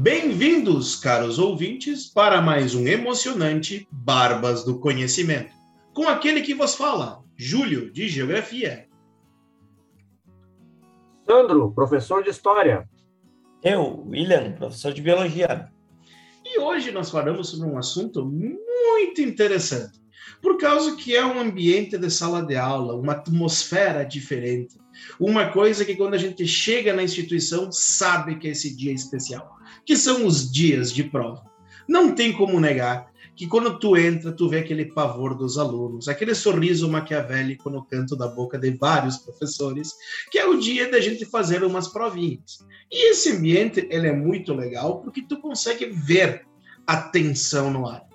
Bem-vindos, caros ouvintes, para mais um emocionante Barbas do Conhecimento, com aquele que vos fala, Júlio, de Geografia. Sandro, professor de História. Eu, William, professor de Biologia. E hoje nós falamos sobre um assunto muito interessante, por causa que é um ambiente de sala de aula, uma atmosfera diferente, uma coisa que quando a gente chega na instituição sabe que esse dia é especial que são os dias de prova. Não tem como negar que quando tu entra, tu vê aquele pavor dos alunos, aquele sorriso maquiavélico no canto da boca de vários professores, que é o dia da gente fazer umas provinhas. E esse ambiente, ele é muito legal porque tu consegue ver a tensão no ar.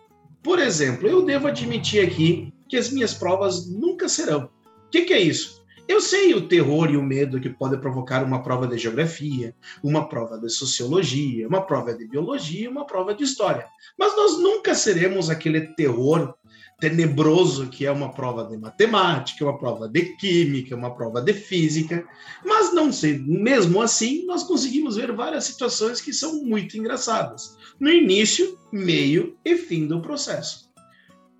Por exemplo, eu devo admitir aqui que as minhas provas nunca serão. O que, que é isso? Eu sei o terror e o medo que pode provocar uma prova de geografia, uma prova de sociologia, uma prova de biologia, uma prova de história. Mas nós nunca seremos aquele terror tenebroso que é uma prova de matemática, uma prova de química, uma prova de física. Mas não sei, mesmo assim, nós conseguimos ver várias situações que são muito engraçadas, no início, meio e fim do processo.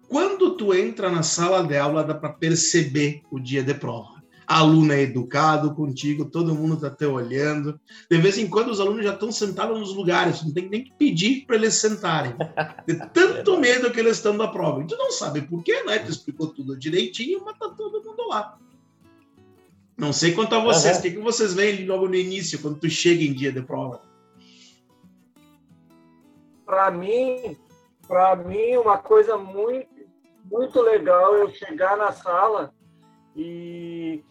Quando tu entra na sala de aula, dá para perceber o dia de prova aluno é educado contigo, todo mundo está te olhando. De vez em quando os alunos já estão sentados nos lugares, não tem nem que pedir para eles sentarem. De tanto medo que eles estão da prova. E tu não sabe por quê, né? Tu explicou tudo direitinho, mas tá todo mundo lá. Não sei quanto a vocês, o uhum. que, que vocês veem logo no início, quando tu chega em dia de prova? Para mim, para mim, uma coisa muito, muito legal é eu chegar na sala e,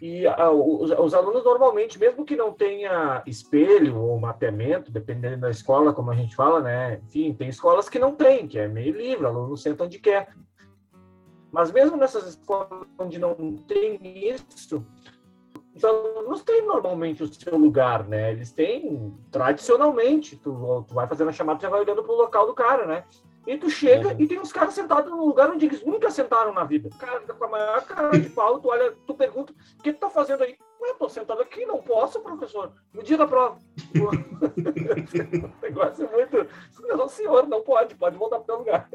e a, os, os, alunos normalmente, mesmo que não tenha espelho ou mapeamento, dependendo da escola, como a gente fala, né? Enfim, tem escolas que não tem, que é meio livre, o aluno senta onde quer. Mas mesmo nessas escolas onde não tem isso, os alunos têm normalmente o seu lugar, né? Eles têm tradicionalmente, tu, tu vai fazendo a chamada, você vai olhando para o local do cara, né? E tu chega uhum. e tem uns caras sentados num lugar onde eles nunca sentaram na vida. O cara com a maior cara de pau, tu olha, tu pergunta, o que tu tá fazendo aí? Ué, tô sentado aqui, não posso, professor. No dia da prova. o negócio é muito. Não, senhor, não pode, pode voltar para o lugar.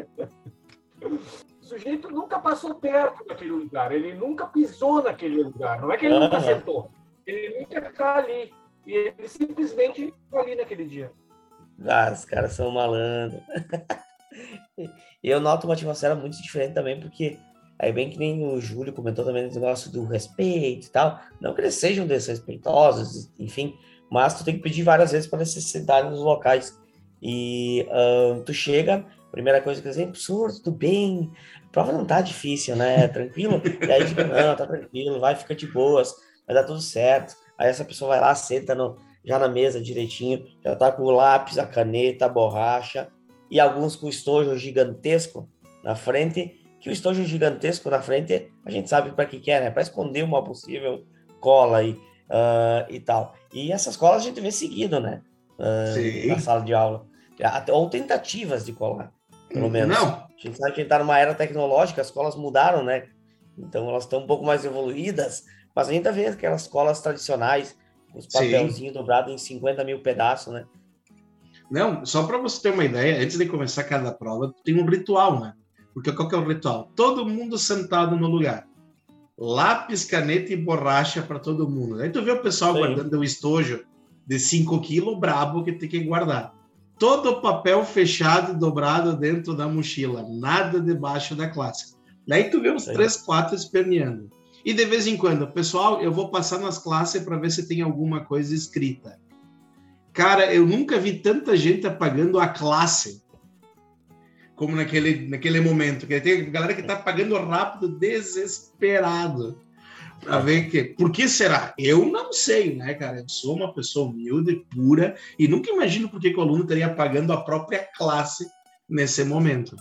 O sujeito nunca passou perto daquele lugar, ele nunca pisou naquele lugar. Não é que ele nunca uhum. sentou, ele nunca está ali. E ele simplesmente está ali naquele dia. Ah, os caras são malandros. eu noto uma atmosfera muito diferente também, porque aí bem que nem o Júlio comentou também esse negócio do respeito e tal, não que eles sejam desrespeitosos, enfim, mas tu tem que pedir várias vezes para necessidade nos locais. E uh, tu chega, primeira coisa que eu dizer, professor, tudo bem? A prova não tá difícil, né? Tranquilo? E aí fica, não, tá tranquilo, vai, fica de boas, vai dar tudo certo. Aí essa pessoa vai lá, senta no, já na mesa direitinho, já tá com o lápis, a caneta, a borracha, e alguns com estojo gigantesco na frente, que o estojo gigantesco na frente a gente sabe para que, que é, né? Para esconder uma possível cola e, uh, e tal. E essas colas a gente vê seguido, né? Uh, na sala de aula. Ou tentativas de colar, pelo menos. Não. A gente sabe que a gente está numa era tecnológica, as colas mudaram, né? Então elas estão um pouco mais evoluídas, mas a gente vê aquelas colas tradicionais, os papelzinhos dobrados em 50 mil pedaços, né? Não, só para você ter uma ideia, antes de começar cada prova, tem um ritual, né? Porque qual que é o ritual? Todo mundo sentado no lugar. Lápis, caneta e borracha para todo mundo. Aí tu vê o pessoal Sim. guardando o estojo de 5 quilos brabo que tem que guardar. Todo o papel fechado e dobrado dentro da mochila, nada debaixo da classe. Daí tu vê uns Sim. três, quatro esperneando. E de vez em quando, pessoal, eu vou passar nas classes para ver se tem alguma coisa escrita. Cara, eu nunca vi tanta gente apagando a classe como naquele, naquele momento. Que tem galera que tá pagando rápido, desesperado. Para ver que. Por que será? Eu não sei, né, cara? Eu sou uma pessoa humilde, pura, e nunca imagino por que o aluno estaria pagando a própria classe nesse momento.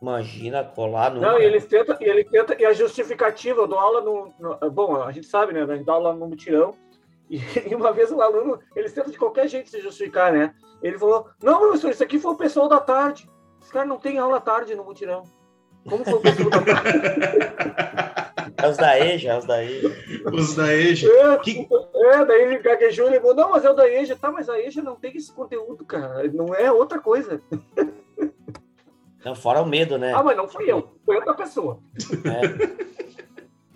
Imagina colar no. Não, e ele tenta, e ele tenta, e a justificativa, eu dou aula no, no. bom, a gente sabe, né? A gente dá aula no mutirão, E uma vez o aluno, ele tenta de qualquer jeito se justificar, né? Ele falou: Não, professor, isso aqui foi o pessoal da tarde. Esse cara não tem aula tarde no mutirão. Como foi o pessoal da tarde? É os da EJA, é os da EJA. Os da EJA. É, que... é daí ele gaguejou e ligou, não, mas é o da EJA, tá, mas a EJA não tem esse conteúdo, cara, não é outra coisa. Não, fora o medo, né? Ah, mas não fui eu, foi outra pessoa. É.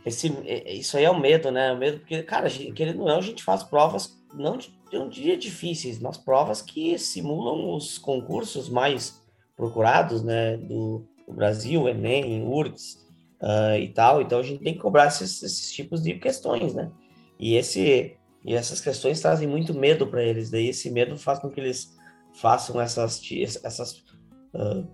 Esse, isso aí é o medo, né? O medo, porque, cara, querendo ou não, a gente faz provas, não, não diria difíceis, mas provas que simulam os concursos mais procurados, né? Do, do Brasil, Enem, URGS uh, e tal. Então a gente tem que cobrar esses, esses tipos de questões, né? E, esse, e essas questões trazem muito medo para eles. Daí esse medo faz com que eles façam essas, essas uh,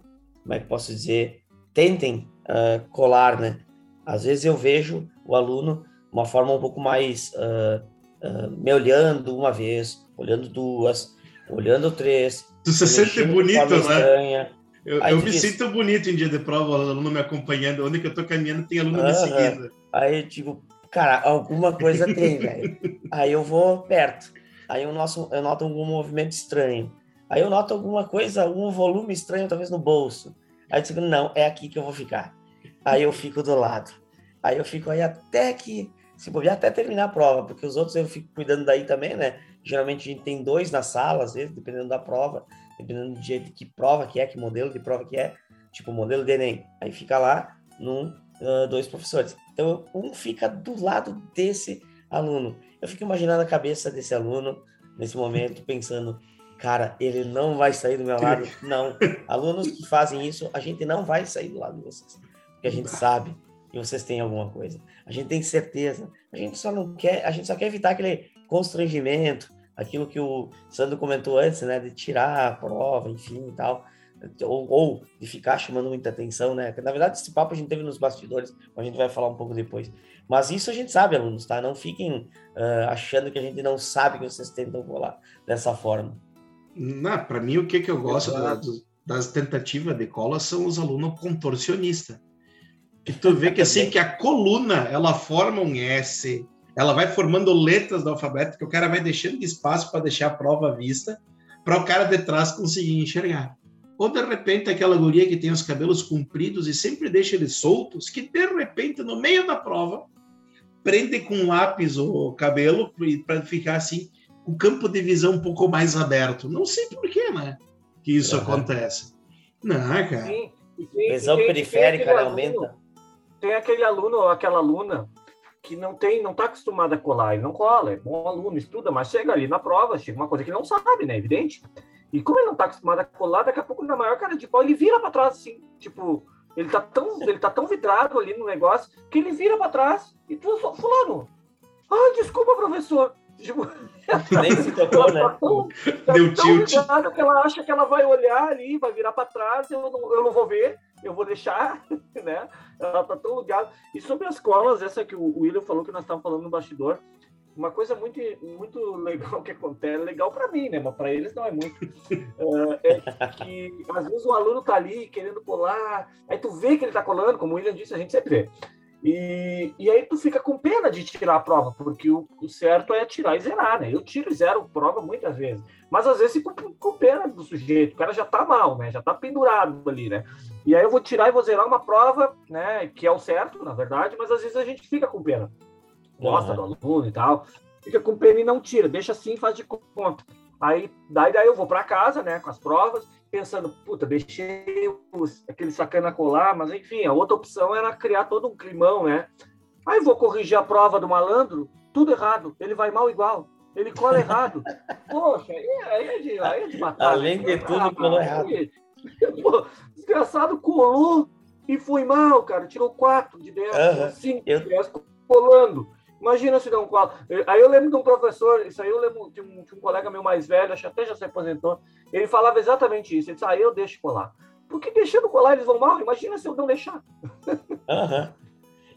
como é que posso dizer, tentem uh, colar, né? Às vezes eu vejo o aluno uma forma um pouco mais uh, uh, me olhando uma vez, olhando duas, olhando três. Tu se sente bonito, né? Estranha. Eu, eu me diz... sinto bonito em dia de prova, o aluno me acompanhando. Onde que eu tô caminhando, tem aluno me seguindo. Aí eu digo, cara, alguma coisa tem, velho. Aí eu vou perto. Aí eu, eu noto algum movimento estranho. Aí eu noto alguma coisa, algum volume estranho, talvez no bolso. Aí eu digo, não, é aqui que eu vou ficar. Aí eu fico do lado. Aí eu fico aí até que, se bobear, até terminar a prova, porque os outros eu fico cuidando daí também, né? Geralmente a gente tem dois na sala, às vezes, dependendo da prova, dependendo de que prova que é, que modelo de prova que é, tipo modelo de Enem. Aí fica lá num, uh, dois professores. Então, um fica do lado desse aluno. Eu fico imaginando a cabeça desse aluno nesse momento, pensando, cara, ele não vai sair do meu lado. Não. Alunos que fazem isso, a gente não vai sair do lado de vocês. Porque a gente sabe que vocês têm alguma coisa. A gente tem certeza. A gente só não quer, a gente só quer evitar aquele constrangimento, aquilo que o Sandro comentou antes, né, de tirar a prova, enfim e tal. Ou, ou, de ficar chamando muita atenção, né? Na verdade, esse papo a gente teve nos bastidores, a gente vai falar um pouco depois. Mas isso a gente sabe, alunos, tá? Não fiquem uh, achando que a gente não sabe que vocês tentam colar dessa forma. Para mim, o que, que eu gosto da, das tentativas de cola são os alunos contorcionistas. Que tu vê que assim, que a coluna, ela forma um S, ela vai formando letras do alfabeto, que o cara vai deixando de espaço para deixar a prova à vista, para o cara de trás conseguir enxergar. Ou de repente aquela guria que tem os cabelos compridos e sempre deixa eles soltos, que de repente no meio da prova prende com um lápis o cabelo para ficar assim o campo de visão um pouco mais aberto. Não sei por que, né? Que isso uhum. acontece. Não, cara. Sim, sim, visão periférica aumenta. Tem aquele aluno ou aquela aluna que não tem, não está acostumado a colar, ele não cola, é bom aluno, estuda, mas chega ali na prova, chega uma coisa que não sabe, né? Evidente. E como ele não está acostumado a colar, daqui a pouco, na maior cara de pau, ele vira para trás, assim, tipo, ele tá tão, ele tá tão vidrado ali no negócio que ele vira para trás e tu, fulano, ah, desculpa, professor. Tipo, Nem se tocou, né? Tá tão, tá Deu tilt. que ela acha que ela vai olhar ali, vai virar para trás, eu não, eu não vou ver, eu vou deixar, né? Ela tá tão ligada. E sobre as colas, essa que o William falou que nós estávamos falando no bastidor, uma coisa muito, muito legal que acontece, legal para mim, né? Mas para eles não é muito. Uh, é que às vezes o aluno tá ali querendo colar, aí tu vê que ele tá colando, como o William disse, a gente sempre vê. E, e aí tu fica com pena de tirar a prova, porque o, o certo é tirar e zerar, né? Eu tiro e zero prova muitas vezes. Mas às vezes fico com, com pena do sujeito, o cara já tá mal, né? Já tá pendurado ali, né? E aí eu vou tirar e vou zerar uma prova, né? Que é o certo, na verdade, mas às vezes a gente fica com pena. Gosta uhum. do aluno e tal. Fica com pena e não tira, deixa assim, faz de conta. Aí daí, daí eu vou para casa, né, com as provas, pensando, puta, deixei os, aquele sacana colar, mas enfim, a outra opção era criar todo um climão, né? Aí vou corrigir a prova do malandro, tudo errado, ele vai mal igual, ele cola errado. Poxa, aí, é de, aí é de matar. Além de tudo, colou errado. Pô, desgraçado colou e foi mal, cara, tirou quatro de 10, uhum. cinco eu... de 10, colando. Imagina se um quadro. Aí eu lembro de um professor, isso aí eu lembro de um, de um colega meu mais velho, acho que até já se aposentou, ele falava exatamente isso. Ele disse, ah, eu deixo colar. Porque deixando colar eles vão mal, imagina se eu não deixar. Uhum.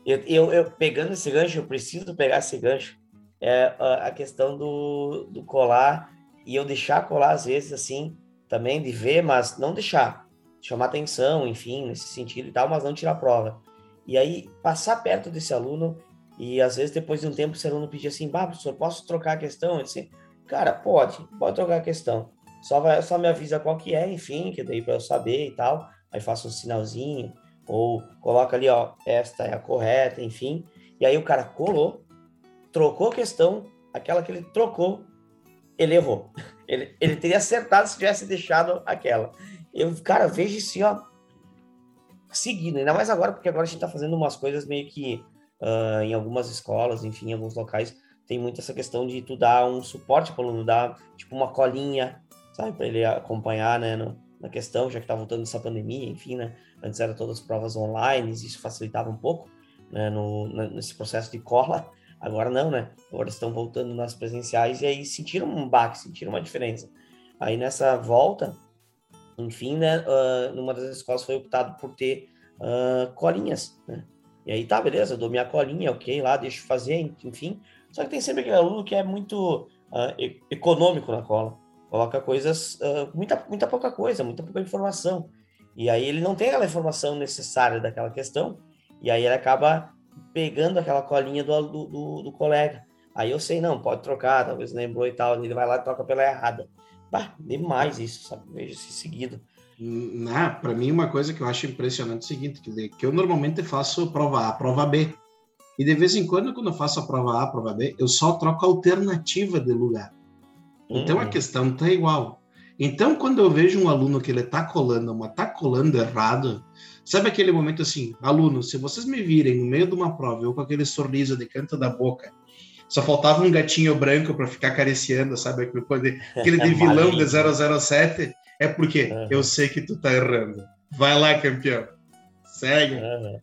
Eu, eu, eu, pegando esse gancho, eu preciso pegar esse gancho, é a questão do, do colar, e eu deixar colar às vezes assim, também de ver, mas não deixar, chamar atenção, enfim, nesse sentido e tal, mas não tirar prova. E aí, passar perto desse aluno e às vezes, depois de um tempo, o aluno pedir assim, bah, professor, posso trocar a questão? Eu disse, cara, pode, pode trocar a questão. Só, vai, só me avisa qual que é, enfim, que daí para eu saber e tal. Aí faço um sinalzinho, ou coloca ali, ó, esta é a correta, enfim. E aí o cara colou, trocou a questão, aquela que ele trocou, ele errou. Ele, ele teria acertado se tivesse deixado aquela. Eu, cara, vejo isso, ó, seguindo, ainda mais agora, porque agora a gente está fazendo umas coisas meio que uh, em algumas escolas, enfim, em alguns locais, tem muito essa questão de tu dar um suporte para o aluno, dar tipo uma colinha, sabe, para ele acompanhar, né, no, na questão, já que tá voltando essa pandemia, enfim, né, antes eram todas as provas online, isso facilitava um pouco, né, no, nesse processo de cola, agora não, né, agora estão voltando nas presenciais e aí sentiram um baque, sentiram uma diferença. Aí nessa volta, enfim, né, uh, numa das escolas foi optado por ter uh, colinhas, né? E aí tá, beleza, dou minha colinha, ok, lá, deixo fazer, enfim. Só que tem sempre aquele aluno que é muito uh, econômico na cola. Coloca coisas, muita, muita pouca coisa, muita pouca informação. E aí ele não tem aquela informação necessária daquela questão, e aí ele acaba pegando aquela colinha do, do, do, do colega. Aí eu sei, não, pode trocar, talvez lembrou e tal, ele vai lá e troca pela errada. Bah, demais isso, sabe? Vejo isso seguido. Né? Para mim, uma coisa que eu acho impressionante é o seguinte, que eu normalmente faço prova A, prova B. E de vez em quando, quando eu faço a prova A, prova B, eu só troco a alternativa de lugar. Então, a hum. questão tá igual. Então, quando eu vejo um aluno que ele tá colando, mas tá colando errado, sabe aquele momento assim, aluno, se vocês me virem no meio de uma prova, eu com aquele sorriso de canto da boca, só faltava um gatinho branco para ficar acariciando, sabe? Aquele de vilão de 007. É porque uhum. eu sei que tu tá errando. Vai lá, campeão. Segue. Uhum.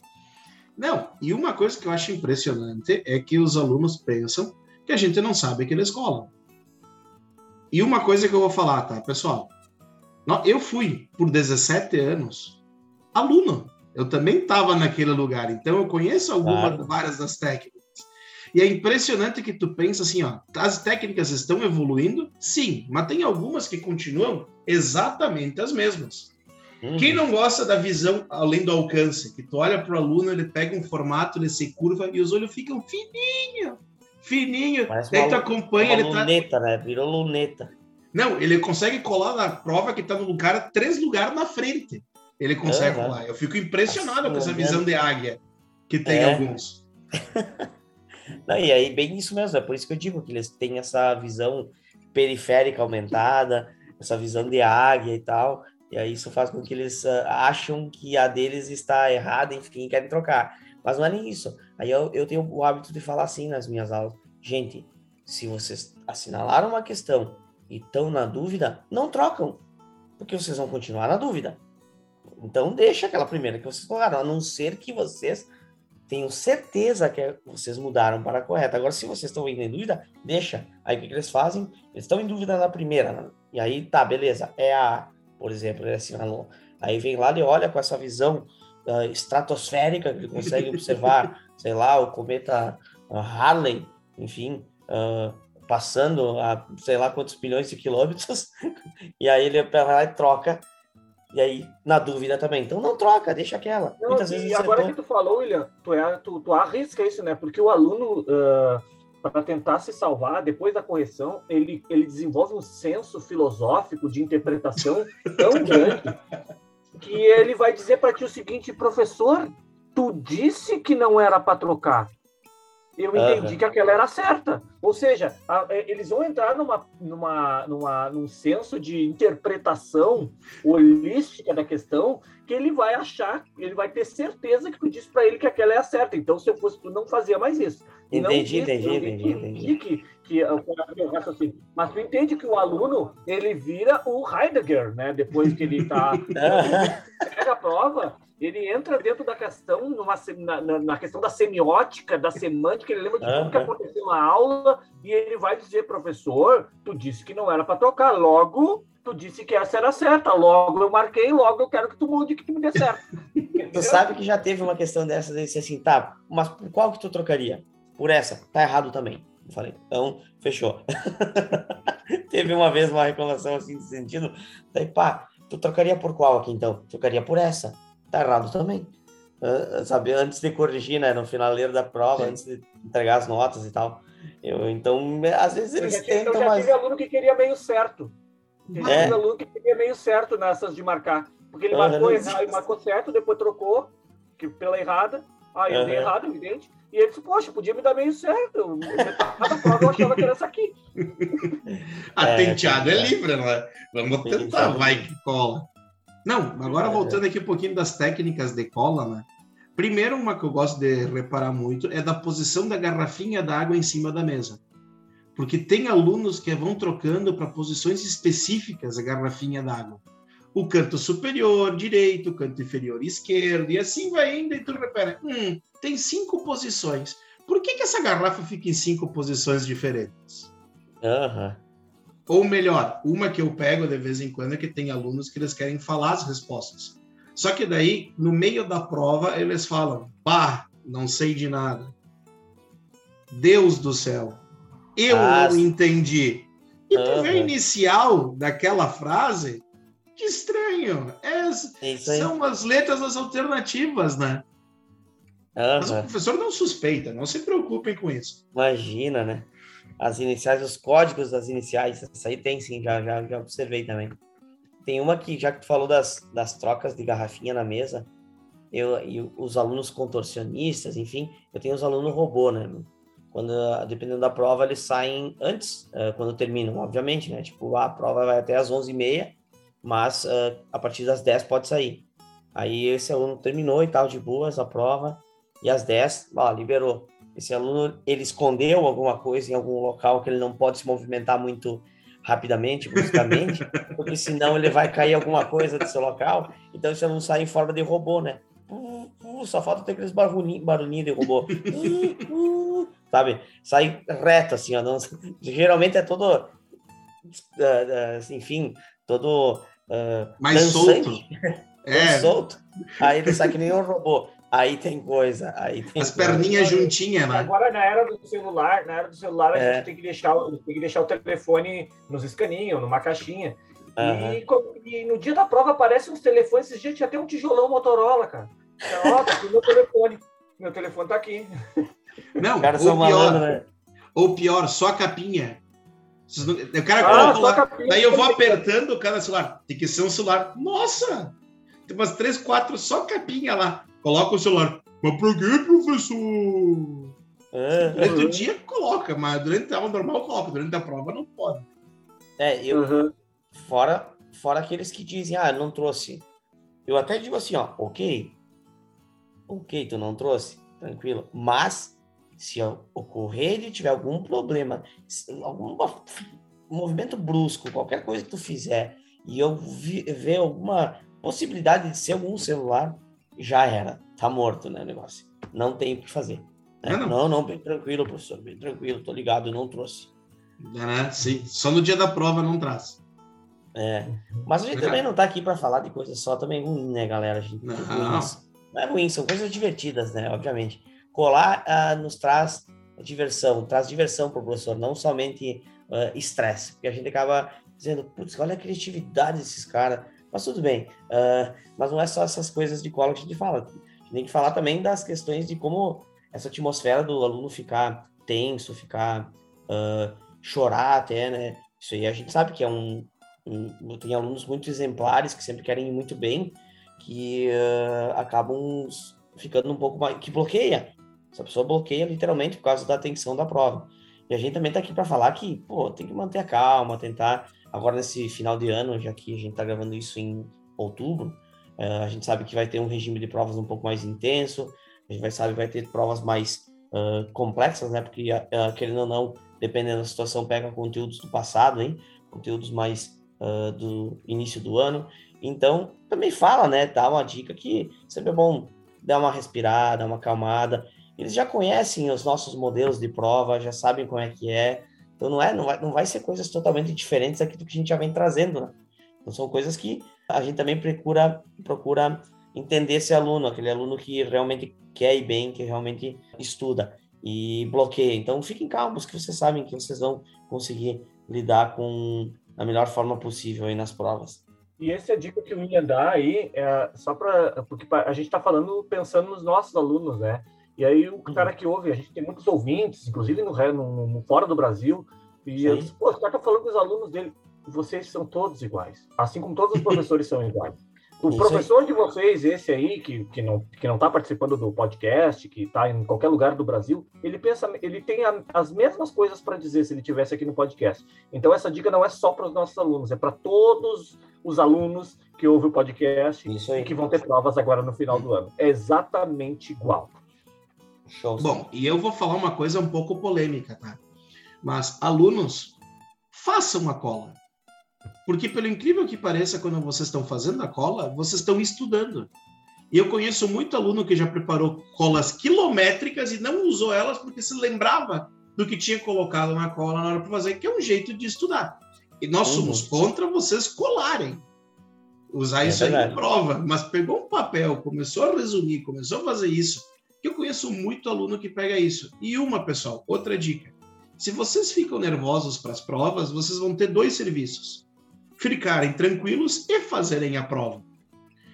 Não, e uma coisa que eu acho impressionante é que os alunos pensam que a gente não sabe que eles colam. E uma coisa que eu vou falar, tá, pessoal? Eu fui, por 17 anos, aluno. Eu também estava naquele lugar, então eu conheço algumas, claro. várias das técnicas. E é impressionante que tu pensa assim, ó, as técnicas estão evoluindo, sim, mas tem algumas que continuam exatamente as mesmas. Uhum. Quem não gosta da visão além do alcance, que tu olha para o aluno, ele pega um formato, ele se curva e os olhos ficam fininho, fininho. Parece Daí tu acompanha, uma ele tá luneta, tá... né? Virou luneta. Não, ele consegue colar na prova que tá no lugar, três lugares na frente. Ele consegue uhum. colar. Eu fico impressionado com essa visão de águia que tem é. alguns. Não, e aí, bem isso mesmo, é por isso que eu digo que eles têm essa visão periférica aumentada, essa visão de águia e tal, e aí isso faz com que eles uh, acham que a deles está errada, enfim, querem trocar. Mas não é nem isso. Aí eu, eu tenho o hábito de falar assim nas minhas aulas: gente, se vocês assinalaram uma questão e estão na dúvida, não trocam, porque vocês vão continuar na dúvida. Então deixa aquela primeira que vocês colocaram, a não ser que vocês tenho certeza que vocês mudaram para a correta. Agora, se vocês estão em dúvida, deixa. Aí o que, que eles fazem? Eles estão em dúvida na primeira. Né? E aí, tá, beleza. É a, por exemplo, ele assinalou. Aí vem lá e olha com essa visão uh, estratosférica que ele consegue observar, sei lá, o cometa uh, Harley, enfim, uh, passando a sei lá quantos bilhões de quilômetros. e aí ele vai lá e troca e aí, na dúvida também. Então não troca, deixa aquela. Não, Muitas vezes e agora que tu falou, William, tu, é, tu, tu arrisca isso, né? Porque o aluno, uh, para tentar se salvar, depois da correção, ele, ele desenvolve um senso filosófico de interpretação tão grande que ele vai dizer para ti o seguinte, professor, tu disse que não era para trocar eu entendi uhum. que aquela era certa. Ou seja, a, é, eles vão entrar numa, numa, numa, num senso de interpretação holística da questão que ele vai achar, ele vai ter certeza que tu disse para ele que aquela é a certa. Então, se eu fosse tu, não fazia mais isso. Entendi, não, entendi, entendi, entendi. Que, que, que, mas tu entende que o aluno, ele vira o Heidegger, né? Depois que ele está... pega a prova ele entra dentro da questão, numa, na, na, questão da semiótica, da semântica, ele lembra de tudo que aconteceu na aula e ele vai dizer, professor, tu disse que não era para tocar, logo tu disse que essa era certa, logo eu marquei, logo eu quero que tu mude, que tu me dê certo. tu sabe que já teve uma questão dessa, desse assim, tá, mas por qual que tu trocaria? Por essa, tá errado também. Eu falei, então, fechou. teve uma vez uma reclamação assim, nesse sentido, daí, pá, tu trocaria por qual aqui então? Trocaria por essa tá errado também. Uh, sabe, antes de corrigir, né, no finaleiro da prova, Sim. antes de entregar as notas e tal. Eu, então, às vezes eles eu já, tentam, eu já mas... tive aluno que queria meio certo. Eu é. tive aluno que queria meio certo nessas de marcar. Porque ele marcou, errado, marcou certo, depois trocou que, pela errada. Ah, eu uhum. dei errado, evidente. E ele disse, poxa, podia me dar meio certo. Cada prova eu achava que era essa aqui. Atenteado é, é livre, não é? Vamos tentar, vai que cola. Não, agora voltando aqui um pouquinho das técnicas de cola, né? Primeiro, uma que eu gosto de reparar muito é da posição da garrafinha d'água em cima da mesa. Porque tem alunos que vão trocando para posições específicas a garrafinha d'água. O canto superior direito, o canto inferior esquerdo, e assim vai indo, e tu repara, hum, tem cinco posições. Por que, que essa garrafa fica em cinco posições diferentes? Uhum. Ou melhor, uma que eu pego de vez em quando é que tem alunos que eles querem falar as respostas. Só que daí, no meio da prova, eles falam: Bah, não sei de nada. Deus do céu, eu ah, não entendi. E tu vê a inicial daquela frase, que estranho. É, são as letras das alternativas, né? Mas o professor não suspeita, não se preocupem com isso. Imagina, né? As iniciais, os códigos das iniciais, isso aí tem sim, já, já, já observei também. Tem uma que, já que tu falou das, das trocas de garrafinha na mesa, eu, e os alunos contorcionistas, enfim, eu tenho os alunos robô, né? Quando, dependendo da prova, eles saem antes, uh, quando terminam, obviamente, né? Tipo, a prova vai até às 11h30, mas uh, a partir das 10 pode sair. Aí esse aluno terminou e tal, de boas, a prova, e às 10, ó, liberou. Esse aluno, ele escondeu alguma coisa em algum local que ele não pode se movimentar muito rapidamente, bruscamente, porque senão ele vai cair alguma coisa do seu local. Então isso não sai em forma de robô, né? Uh, uh, só falta ter aqueles barulhinhos, barulhinho de robô. Uh, sabe? Sai reto, assim, ó. Não, geralmente é todo. Uh, enfim, todo. Mais dançante, solto. É. solto. Aí ele sai que nem um robô. Aí tem coisa, aí tem As perninhas juntinhas, né? Agora, na era do celular, na era do celular, a é. gente tem que, deixar, tem que deixar o telefone nos escaninhos, numa caixinha. Uhum. E, e, no dia da prova aparecem uns telefones, esses dias tinha até um tijolão Motorola, cara. Ó, tá meu telefone. Meu telefone tá aqui. Não, cara ou, pior, né? ou pior, só a capinha. O cara ah, coloca lá, capinha, daí eu vou apertando o cara celular. Tem que ser um celular. Nossa! Tem umas três, quatro, só capinha lá coloca o celular. Mas por que, professor? É, durante uhum. o dia coloca, mas durante a aula normal coloca, durante a prova não pode. É, eu. Uhum. Fora, fora aqueles que dizem, ah, não trouxe. Eu até digo assim, ó, ok. Ok, tu não trouxe, tranquilo. Mas, se ocorrer de tiver algum problema, algum movimento brusco, qualquer coisa que tu fizer, e eu vi, ver alguma possibilidade de ser algum celular, já era. Tá morto, né, o negócio. Não tem o que fazer. Né? Não, não, não, bem tranquilo, professor, bem tranquilo, tô ligado, não trouxe. É, sim, só no dia da prova não traz. É, mas a gente é. também não tá aqui para falar de coisas só também ruim, né, galera? A gente, não. Não é ruim, são coisas divertidas, né, obviamente. Colar uh, nos traz diversão, traz diversão pro professor, não somente ah, estresse, uh, porque a gente acaba dizendo, putz, olha a criatividade desses caras, mas tudo bem. Uh, mas não é só essas coisas de cola que a gente fala. A gente tem que falar também das questões de como essa atmosfera do aluno ficar tenso, ficar uh, chorar até, né? Isso aí a gente sabe que é um, um tem alunos muito exemplares que sempre querem ir muito bem, que uh, acabam ficando um pouco mais que bloqueia. Essa pessoa bloqueia literalmente por causa da atenção da prova. E a gente também está aqui para falar que, pô, tem que manter a calma, tentar agora nesse final de ano, já que a gente está gravando isso em outubro, uh, a gente sabe que vai ter um regime de provas um pouco mais intenso, a gente vai sabe vai ter provas mais uh, complexas, né? Porque uh, querendo ou não, dependendo da situação, pega conteúdos do passado, hein? Conteúdos mais do início do ano. Então, também fala, né? Dá uma dica que sempre é bom dar uma respirada, uma acalmada. Eles já conhecem os nossos modelos de prova, já sabem como é que é. Então não é, não vai, não vai ser coisas totalmente diferentes aqui do que a gente já vem trazendo, né? Então são coisas que a gente também procura procura entender esse aluno, aquele aluno que realmente quer ir bem, que realmente estuda e bloqueia. Então fiquem calmos que vocês sabem que vocês vão conseguir lidar com a melhor forma possível aí nas provas. E essa é a dica que eu ia dar aí, é só para porque a gente está falando pensando nos nossos alunos, né? E aí o cara uhum. que ouve, a gente tem muitos ouvintes, inclusive no, no, no fora do Brasil, e eu disse, pô, o cara tá falando com os alunos dele, vocês são todos iguais, assim como todos os professores são iguais. O Isso professor aí. de vocês, esse aí, que, que não que não está participando do podcast, que está em qualquer lugar do Brasil, ele pensa, ele tem a, as mesmas coisas para dizer se ele tivesse aqui no podcast. Então essa dica não é só para os nossos alunos, é para todos os alunos que ouvem o podcast e que vão ter provas agora no final do ano. É exatamente igual. Show. Bom, e eu vou falar uma coisa um pouco polêmica, tá? Mas alunos, façam a cola. Porque, pelo incrível que pareça, quando vocês estão fazendo a cola, vocês estão estudando. E eu conheço muito aluno que já preparou colas quilométricas e não usou elas porque se lembrava do que tinha colocado na cola na hora para fazer, que é um jeito de estudar. E nós uhum. somos contra vocês colarem. Usar é isso verdade. aí em prova. Mas pegou um papel, começou a resumir, começou a fazer isso. Eu conheço muito aluno que pega isso. E uma, pessoal, outra dica. Se vocês ficam nervosos para as provas, vocês vão ter dois serviços ficarem tranquilos e fazerem a prova.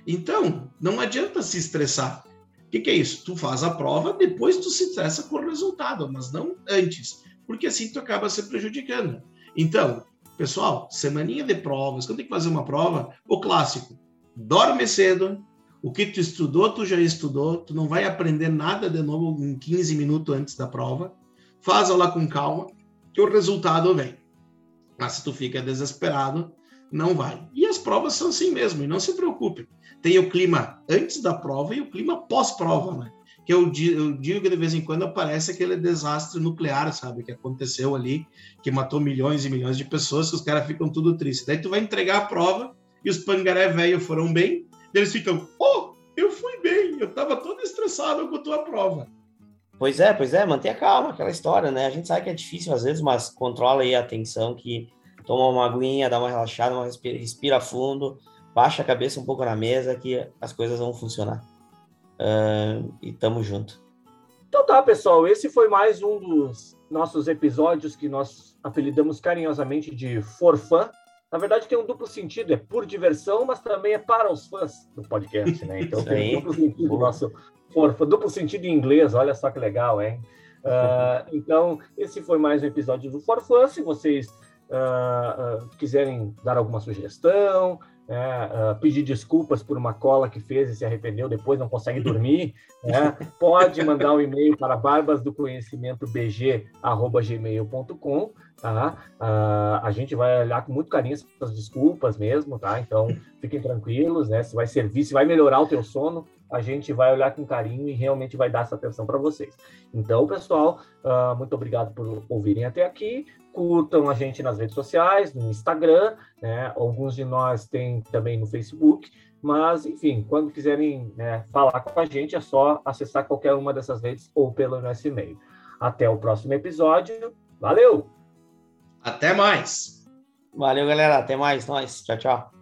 Então, não adianta se estressar. O que, que, é isso? Tu faz a prova, depois tu se estressa com o resultado, mas não antes, porque assim tu acaba se prejudicando. Então, pessoal, semaninha de provas, quando tem que fazer uma prova, o clássico, dorme cedo, o que tu estudou, tu já estudou, tu não vai aprender nada de novo em 15 minutos antes da prova, faz lá com calma, que o resultado vem. Mas se tu fica desesperado, não vai. E as provas são assim mesmo, e não se preocupe. Tem o clima antes da prova e o clima pós-prova, né? Que eu, eu digo que de vez em quando aparece aquele desastre nuclear, sabe? Que aconteceu ali, que matou milhões e milhões de pessoas, que os caras ficam tudo tristes. Daí tu vai entregar a prova e os pangaré velho foram bem, eles ficam, oh, eu fui bem, eu tava todo estressado com a tua prova. Pois é, pois é, mantenha calma aquela história, né? A gente sabe que é difícil às vezes, mas controla aí a atenção que toma uma aguinha, dá uma relaxada, uma respira, respira fundo, baixa a cabeça um pouco na mesa que as coisas vão funcionar. Uh, e tamo junto. Então tá, pessoal, esse foi mais um dos nossos episódios que nós apelidamos carinhosamente de Forfã. Na verdade, tem um duplo sentido, é por diversão, mas também é para os fãs do podcast, né? Então tem um duplo sentido nosso Forfã, duplo sentido em inglês, olha só que legal, hein? Uh, então, esse foi mais um episódio do Forfã. Se vocês uh, uh, quiserem dar alguma sugestão, uh, pedir desculpas por uma cola que fez e se arrependeu, depois não consegue dormir, né? pode mandar um e-mail para barbasdoconhecimentobg.gmail.com, tá? a gente vai olhar com muito carinho essas desculpas mesmo, tá? Então, fiquem tranquilos, né? Se vai servir, se vai melhorar o teu sono, a gente vai olhar com carinho e realmente vai dar essa atenção para vocês. Então, pessoal, uh, muito obrigado por ouvirem até aqui. Curtam a gente nas redes sociais, no Instagram, né? Alguns de nós têm também no Facebook. Mas, enfim, quando quiserem né, falar com a gente, é só acessar qualquer uma dessas redes ou pelo nosso e-mail. Até o próximo episódio. Valeu! Até mais! Valeu, galera. Até mais. Nós. Tchau, tchau.